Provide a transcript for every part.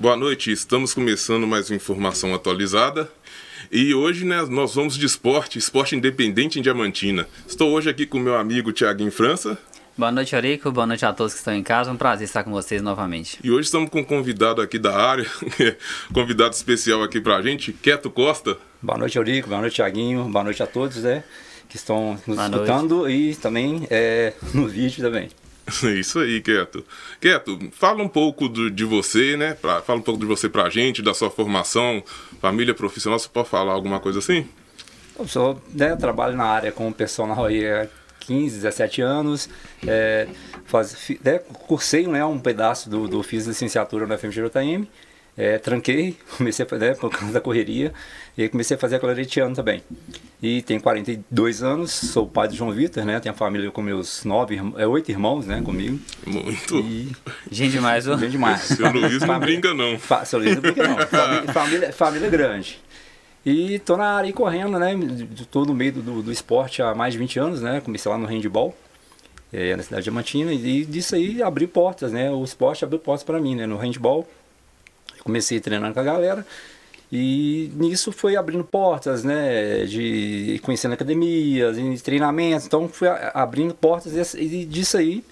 Boa noite, estamos começando mais uma informação atualizada. E hoje né, nós vamos de esporte, esporte independente em Diamantina. Estou hoje aqui com meu amigo Tiaguinho França. Boa noite, Eurico. Boa noite a todos que estão em casa. Um prazer estar com vocês novamente. E hoje estamos com um convidado aqui da área, convidado especial aqui pra gente, Queto Costa. Boa noite, Eurico. Boa noite, Tiaguinho. Boa noite a todos né, que estão nos Boa escutando noite. e também é, no vídeo também. Isso aí, Quieto. Quieto, fala um pouco do, de você, né? Pra, fala um pouco de você pra gente, da sua formação, família profissional. Você pode falar alguma coisa assim? Eu sou, né, trabalho na área como personal aí há 15, 17 anos. É, faz, né, cursei né, um pedaço do, do fiz licenciatura no FMGJM. É, tranquei, comecei a fazer, né, por causa da correria, e comecei a fazer ano também. E tenho 42 anos, sou pai do João Vitor, né? Tenho a família com meus nove, é, oito irmãos, né, comigo. Muito. E... Gente demais, ó. Gente demais. Seu Luiz não brinca, não. Fa... Seu Luiz não brinca, não. Família, família, família grande. E tô na área aí correndo, né? Tô no meio do, do esporte há mais de 20 anos, né? Comecei lá no handball, é, na cidade de Diamantina, e disso aí abriu portas, né? O esporte abriu portas para mim, né? No handball comecei treinando com a galera. E nisso foi abrindo portas, né, de conhecendo academias, treinamentos, então fui abrindo portas e, disso aí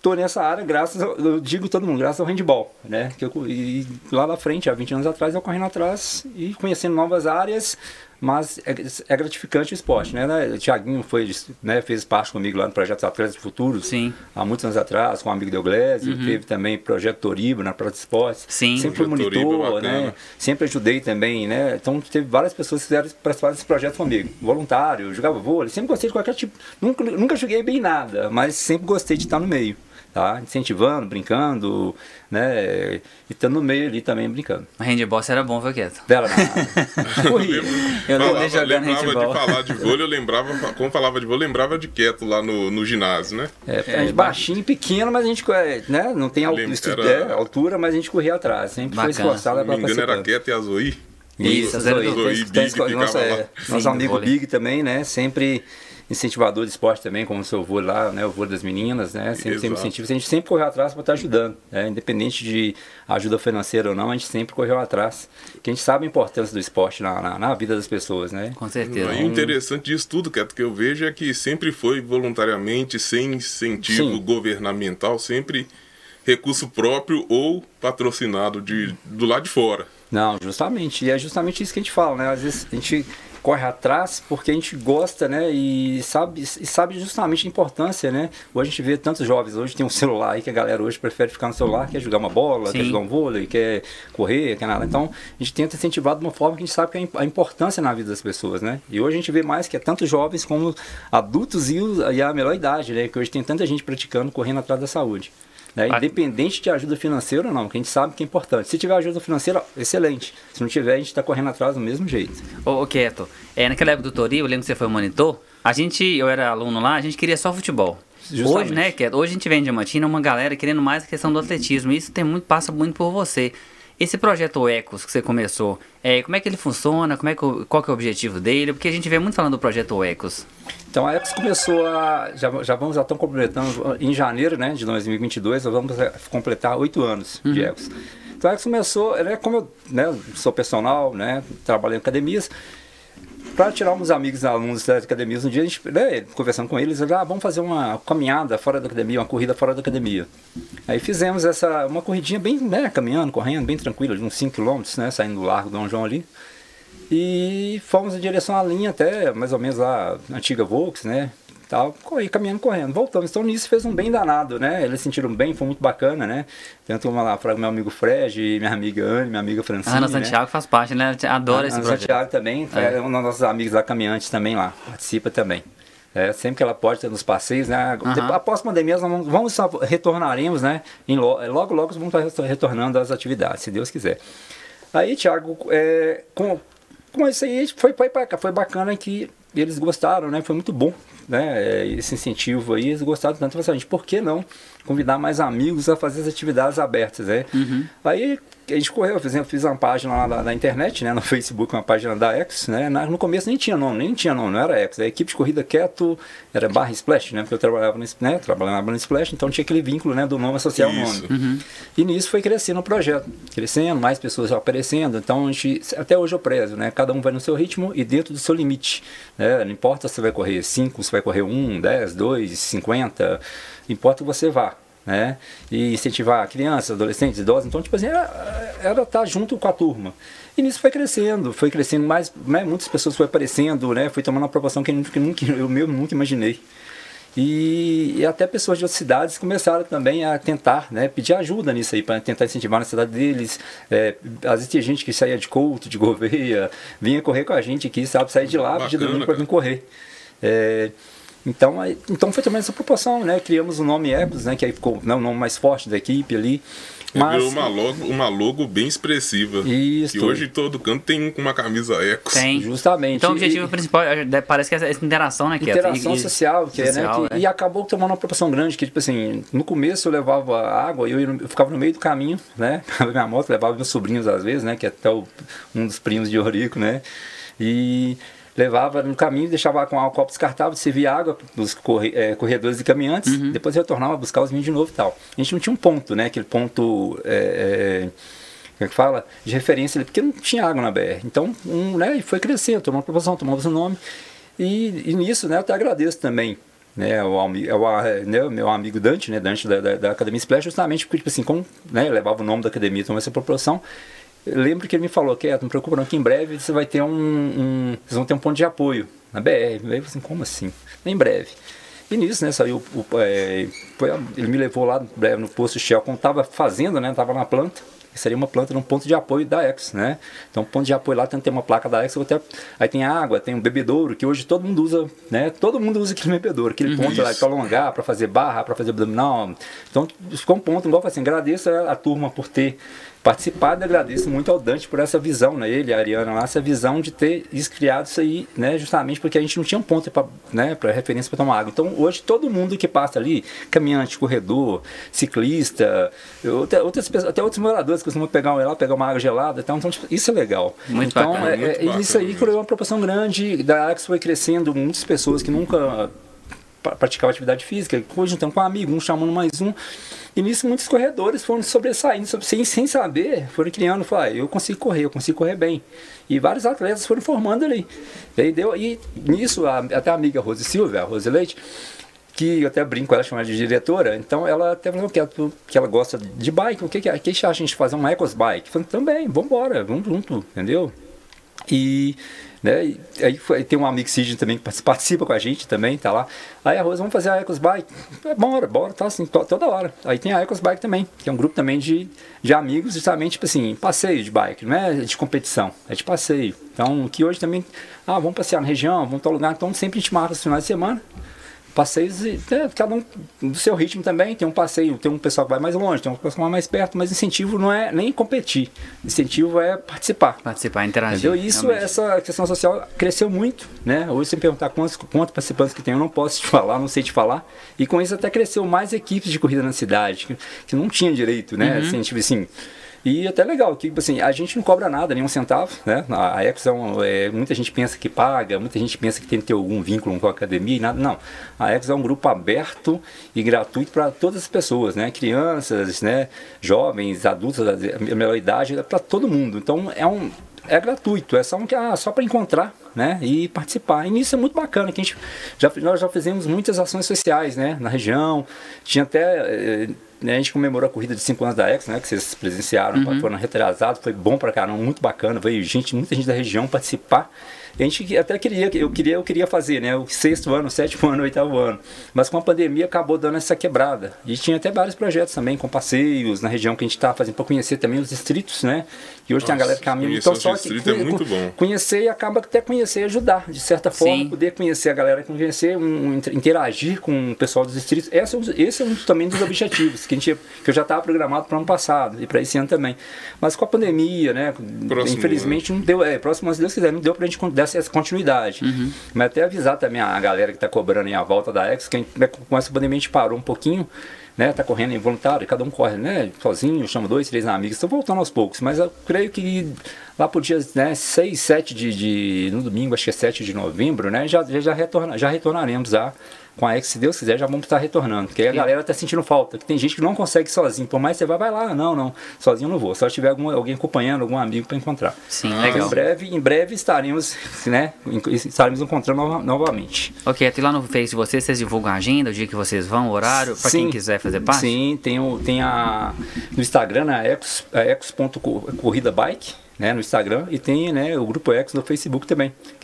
tô nessa área graças, ao, eu digo todo mundo, graças ao handball, né, que eu, e lá na frente, há 20 anos atrás, eu correndo atrás e conhecendo novas áreas, mas é, é, gratificante o esporte, né? O Tiaguinho foi, né, fez parte comigo lá no projeto Atletas do Futuro, Sim. há muitos anos atrás, com o amigo Deuglese, uhum. teve também projeto Toriba na Praça de Esportes, Sim. sempre fui monitor, né? Sempre ajudei também, né? Então teve várias pessoas que fizeram participar desse projeto comigo, voluntário, jogava vôlei, sempre gostei de qualquer tipo, nunca, nunca joguei bem nada, mas sempre gostei de estar no meio tá? Incentivando, brincando, né? E estando no meio ali também brincando. O handball era bom, foi quieto. Nada. Corria. Eu falava, jogando handball. de falar de vôlei, eu lembrava, como falava de vôlei, eu lembrava de quieto lá no, no ginásio, né? É, é, a gente baixinho, pequeno, mas a gente né? não tem altura, era... altura, mas a gente corria atrás. Sempre Bacana. foi esforçado para me engano, era quieto e a Zoe. Isso, a Zoe. Zoe, Big, nossa, é, nosso amigo Big também, né? Sempre incentivador de esporte também, como o seu avô lá, né, o avô das meninas, né, sempre, sempre incentiva, a gente sempre correu atrás para estar tá ajudando, né, independente de ajuda financeira ou não, a gente sempre correu atrás, que a gente sabe a importância do esporte na, na, na vida das pessoas, né. Com certeza. O interessante disso tudo, que eu vejo é que sempre foi voluntariamente, sem incentivo Sim. governamental, sempre recurso próprio ou patrocinado de, do lado de fora. Não, justamente. E é justamente isso que a gente fala, né? Às vezes a gente corre atrás porque a gente gosta, né? E sabe, e sabe justamente a importância, né? Hoje a gente vê tantos jovens, hoje tem um celular aí que a galera hoje prefere ficar no celular, quer jogar uma bola, Sim. quer jogar um vôlei, quer correr, quer nada. Então a gente tenta incentivar de uma forma que a gente sabe que é a importância na vida das pessoas, né? E hoje a gente vê mais que é tanto jovens como adultos e, e a melhor idade, né? Que hoje tem tanta gente praticando, correndo atrás da saúde. Né? Independente de ajuda financeira ou não, que a gente sabe que é importante. Se tiver ajuda financeira, excelente. Se não tiver, a gente está correndo atrás do mesmo jeito. Ô, ô Quieto, é, naquela época do Toril, eu lembro que você foi monitor, a gente, eu era aluno lá, a gente queria só futebol. Justamente. Hoje, né, Quieto, hoje a gente vem em Diamantina uma galera querendo mais a questão do atletismo. Isso tem muito, passa muito por você. Esse projeto Ecos que você começou, é, como é que ele funciona? Como é que, qual que é o objetivo dele? Porque a gente vê muito falando do projeto Ecos. Então a Ecos começou a. Já, já vamos, já estão completando em janeiro né, de 2022, nós vamos é, completar oito anos uhum. de Ecos. Então a Ecos começou, é como eu né, sou personal, né, trabalho em academias, para tirar uns amigos alunos das academias, um dia a gente, né, conversando com eles, ah, vamos fazer uma caminhada fora da academia, uma corrida fora da academia. Aí fizemos essa, uma corridinha bem, né, caminhando, correndo, bem tranquila, de uns 5 km, né, saindo do Largo do Dom João ali. E fomos em direção à linha até, mais ou menos lá, antiga Volks, né, tal, corri, caminhando, correndo, voltamos. Então nisso fez um bem danado, né? Eles sentiram bem, foi muito bacana, né? Tanto uma lá meu amigo Fred, minha amiga Anne, minha amiga Francine. Ana Santiago né? faz parte, né? Adora esse Ana projeto. Santiago também, é. é um dos nossos amigos lá caminhantes também lá, participa também. É, sempre que ela pode ter nos passeios, né? Uhum. Após a pandemia, nós vamos, vamos retornaremos, né? Em lo, logo, logo vamos estar retornando às atividades, se Deus quiser. Aí, Thiago, é, com, com isso aí foi, foi, foi bacana que eles gostaram, né? Foi muito bom, né? Esse incentivo aí, eles gostaram tanto. Falaram assim, por que não convidar mais amigos a fazer as atividades abertas, né? Uhum. Aí a gente correu, por exemplo, fiz uma página lá na, na, internet, né, no Facebook, uma página da X, né, no começo nem tinha nome, nem tinha nome, não era X, a equipe de corrida quieto era barra Splash, né, porque eu trabalhava no, né, trabalhava no Splash, então tinha aquele vínculo, né, do nome associado ao nome. Uhum. E nisso foi crescendo o projeto, crescendo, mais pessoas aparecendo, então a gente, até hoje eu prezo, né, cada um vai no seu ritmo e dentro do seu limite, né, não importa se você vai correr 5, se vai correr 1, 10, 2, 50, importa que você vá, né? E incentivar crianças, adolescentes, idosos. Então, tipo assim, era, era estar tá junto com a turma. E nisso foi crescendo, foi crescendo mais, né? muitas pessoas foram aparecendo, né? Foi tomando uma proporção que eu, nunca, eu mesmo nunca imaginei. E, e, até pessoas de outras cidades começaram também a tentar né, pedir ajuda nisso aí, para tentar incentivar na cidade deles. É, às vezes tinha gente que saía de Couto, de Gouveia, vinha correr com a gente aqui, sabe, sair de lá, pedir domingo para vir correr. É, então, então foi também essa proporção, né? Criamos o nome Ecos, né? Que aí ficou né, o nome mais forte da equipe ali. Mas uma logo, uma logo bem expressiva. Isso. Que hoje todo canto tem uma camisa Ecos. Tem. Justamente. Então o objetivo e, principal é, parece que é essa interação, né? Que interação é, social, que social, é, né? Que, é. E acabou tomando uma proporção grande, que tipo assim, no começo eu levava água e eu, eu, ficava no meio do caminho, né? minha moto, levava meus sobrinhos às vezes, né? Que é até o, um dos primos de Orico, né? E levava no caminho, deixava com álcool descartável, servia água dos corre, é, corredores e caminhantes, uhum. depois retornava buscar os vinhos de novo e tal. A gente não tinha um ponto, né? Aquele ponto. É, é, como é que fala? De referência, porque não tinha água na BR. Então, um, né, foi crescendo, tomou uma proporção, tomou o nome. E, e nisso, né, eu até agradeço também né, o, o, né, meu amigo Dante, né, Dante da, da, da, Academia Splash, justamente porque, tipo assim, como né, levava o nome da academia, tomou essa proporção, lembro que ele me falou que não preocupa não, que em breve você vai ter um, um, vocês vão ter um ponto de apoio na BR. Aí eu falei assim, como assim? Em breve. E nisso, né, saiu, o, é, foi, ele me levou lá breve no posto Shell, quando estava fazendo, né, estava na planta, seria uma planta num ponto de apoio da Ex, né? Então, ponto de apoio lá tem, tem uma placa da Ex, até, aí tem água, tem um bebedouro, que hoje todo mundo usa, né? Todo mundo usa aquele bebedouro, aquele ponto Isso. lá para alongar, para fazer barra, para fazer abdominal. Então, ficou um ponto, igual assim, agradeço a, a turma por ter participado agradeço muito ao Dante por essa visão, né? ele, a Ariana lá, essa visão de ter criado isso aí, né? justamente porque a gente não tinha um ponto para né, referência para tomar água. Então hoje todo mundo que passa ali, caminhante, corredor, ciclista, outras pessoas, até outros moradores que costumam pegar lá, pegar uma água gelada, então, então tipo, isso é legal. Muito então bacana, é, muito é, bacana, isso aí criou uma proporção grande, da água foi crescendo, muitas pessoas que nunca praticavam atividade física, hoje então com um amigo, um chamando mais um. E nisso muitos corredores foram sobressaindo, sem, sem saber, foram criando, falaram, ah, eu consigo correr, eu consigo correr bem. E vários atletas foram formando ali. E, aí deu, e nisso, a, até a amiga Rose Silva, a Rose Leite, que eu até brinco, ela chama de diretora, então ela até falou que ela, que ela gosta de bike, o que, que, que, que acha a gente fazer uma Ecos Bike? Também, vamos embora, vamos junto, entendeu? E né? E aí foi, tem um amigo Sidney também que participa com a gente também, tá lá. Aí a Rosa, vamos fazer a Ecos Bike. É, bora, bora, tá assim, to, toda hora. Aí tem a Ecos Bike também, que é um grupo também de, de amigos, justamente, tipo assim, passeio de bike, não é de competição, é de passeio. Então, que hoje também, ah, vamos passear na região, vamos tal lugar, então sempre a gente marca os finais de semana passeios, é, cada um do seu ritmo também. Tem um passeio, tem um pessoal que vai mais longe, tem um pessoal que vai mais perto, mas incentivo não é nem competir. Incentivo é participar. Participar, interagir. Entendeu? Isso, realmente. essa questão social cresceu muito, né? Hoje, se me perguntar quantos, quantos participantes que tem, eu não posso te falar, não sei te falar. E com isso até cresceu mais equipes de corrida na cidade, que, que não tinha direito, né? Uhum. Assim, tipo assim e até legal, que assim, a gente não cobra nada, nenhum centavo, né? A Ecos é, um, é, muita gente pensa que paga, muita gente pensa que tem que ter algum vínculo com a academia e nada. Não. A Ecos é um grupo aberto e gratuito para todas as pessoas, né? Crianças, né? Jovens, adultos, a melhor idade, para todo mundo. Então é um é gratuito, é só, um, ah, só para encontrar né, e participar. E isso é muito bacana, que a gente já, nós já fizemos muitas ações sociais né, na região, tinha até. Eh, a gente comemorou a corrida de 5 anos da Ex, né? Que vocês presenciaram, uhum. foram retrasados, foi bom pra caramba, muito bacana. Veio gente, muita gente da região participar a gente até queria, eu queria, eu queria fazer, né? O sexto ano, o sétimo ano, o oitavo ano. Mas com a pandemia acabou dando essa quebrada. E tinha até vários projetos também, com passeios na região que a gente estava fazendo para conhecer também os distritos, né? E hoje Nossa, tem a galera que caminha. Então só que é muito bom. conhecer e acaba até conhecer e ajudar, de certa forma, Sim. poder conhecer a galera, conhecer, um, interagir com o pessoal dos distritos. Esse é um, esse é um também dos objetivos que, a gente, que eu já estava programado para o ano passado e para esse ano também. Mas com a pandemia, né? Próximo infelizmente ano. não deu. É, próximo, se Deus quiser, não deu para a gente desse essa continuidade. Uhum. Mas até avisar também a galera que está cobrando em a volta da X, que a gente, né, com essa pandemia a gente parou um pouquinho, né? Tá correndo involuntário, cada um corre, né? Sozinho, chama dois, três amigos, estão voltando aos poucos, mas eu creio que lá por dia né, 6, 7 de, de. no domingo, acho que é 7 de novembro, né? Já, já, retorna, já retornaremos já com a X, se Deus quiser, já vamos estar retornando. Porque a galera está sentindo falta. Tem gente que não consegue sozinho. Por mais que você vai, vai lá. Não, não. Sozinho eu não vou. Só se tiver algum, alguém acompanhando, algum amigo para encontrar. Sim, ah, legal. Em breve, em breve estaremos, né? Estaremos encontrando nova, novamente. Ok, até lá no Face de vocês, vocês divulgam a agenda, o dia que vocês vão, o horário, para quem quiser fazer parte? Sim, tem, o, tem a. No Instagram, a ex.corridabike. Né, no Instagram e tem né, o Grupo X no Facebook também. Quem